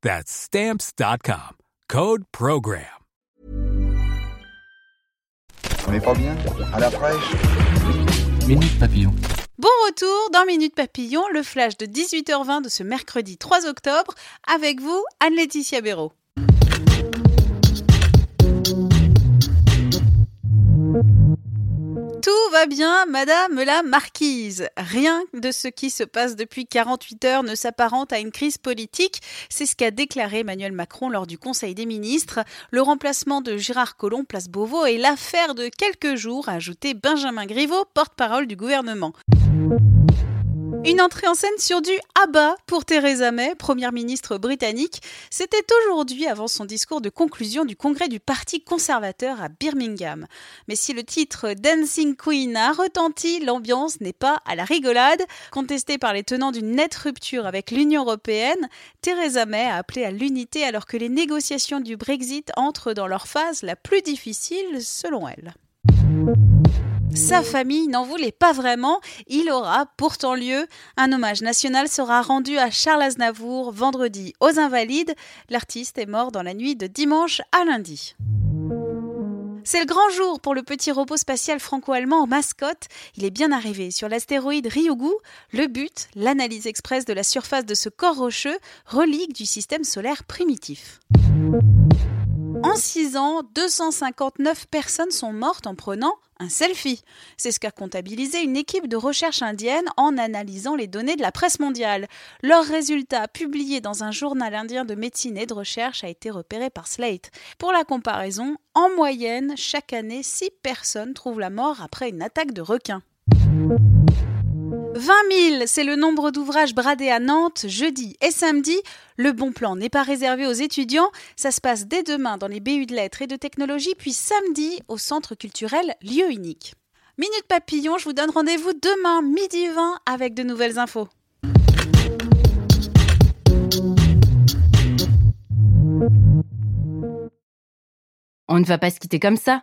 That's Stamps.com. Code PROGRAM. On n'est pas bien? À la fraîche? Minute Papillon. Bon retour dans Minute Papillon, le flash de 18h20 de ce mercredi 3 octobre. Avec vous, Anne-Laetitia Béraud. Bien, Madame la Marquise. Rien de ce qui se passe depuis 48 heures ne s'apparente à une crise politique. C'est ce qu'a déclaré Emmanuel Macron lors du Conseil des ministres. Le remplacement de Gérard Collomb, place Beauvau, est l'affaire de quelques jours, a ajouté Benjamin Griveaux, porte-parole du gouvernement. Une entrée en scène sur du ABBA pour Theresa May, première ministre britannique. C'était aujourd'hui avant son discours de conclusion du congrès du Parti conservateur à Birmingham. Mais si le titre Dancing Queen a retenti, l'ambiance n'est pas à la rigolade. Contestée par les tenants d'une nette rupture avec l'Union européenne, Theresa May a appelé à l'unité alors que les négociations du Brexit entrent dans leur phase la plus difficile selon elle. Sa famille n'en voulait pas vraiment. Il aura pourtant lieu. Un hommage national sera rendu à Charles Aznavour vendredi aux Invalides. L'artiste est mort dans la nuit de dimanche à lundi. C'est le grand jour pour le petit robot spatial franco-allemand en mascotte. Il est bien arrivé sur l'astéroïde Ryugu. Le but, l'analyse express de la surface de ce corps rocheux, relique du système solaire primitif. En 6 ans, 259 personnes sont mortes en prenant un selfie. C'est ce qu'a comptabilisé une équipe de recherche indienne en analysant les données de la presse mondiale. Leur résultat, publié dans un journal indien de médecine et de recherche, a été repéré par Slate. Pour la comparaison, en moyenne, chaque année, 6 personnes trouvent la mort après une attaque de requin. 20 000, c'est le nombre d'ouvrages bradés à Nantes jeudi et samedi. Le bon plan n'est pas réservé aux étudiants. Ça se passe dès demain dans les BU de lettres et de technologie, puis samedi au centre culturel Lieu Unique. Minute Papillon, je vous donne rendez-vous demain midi 20 avec de nouvelles infos. On ne va pas se quitter comme ça.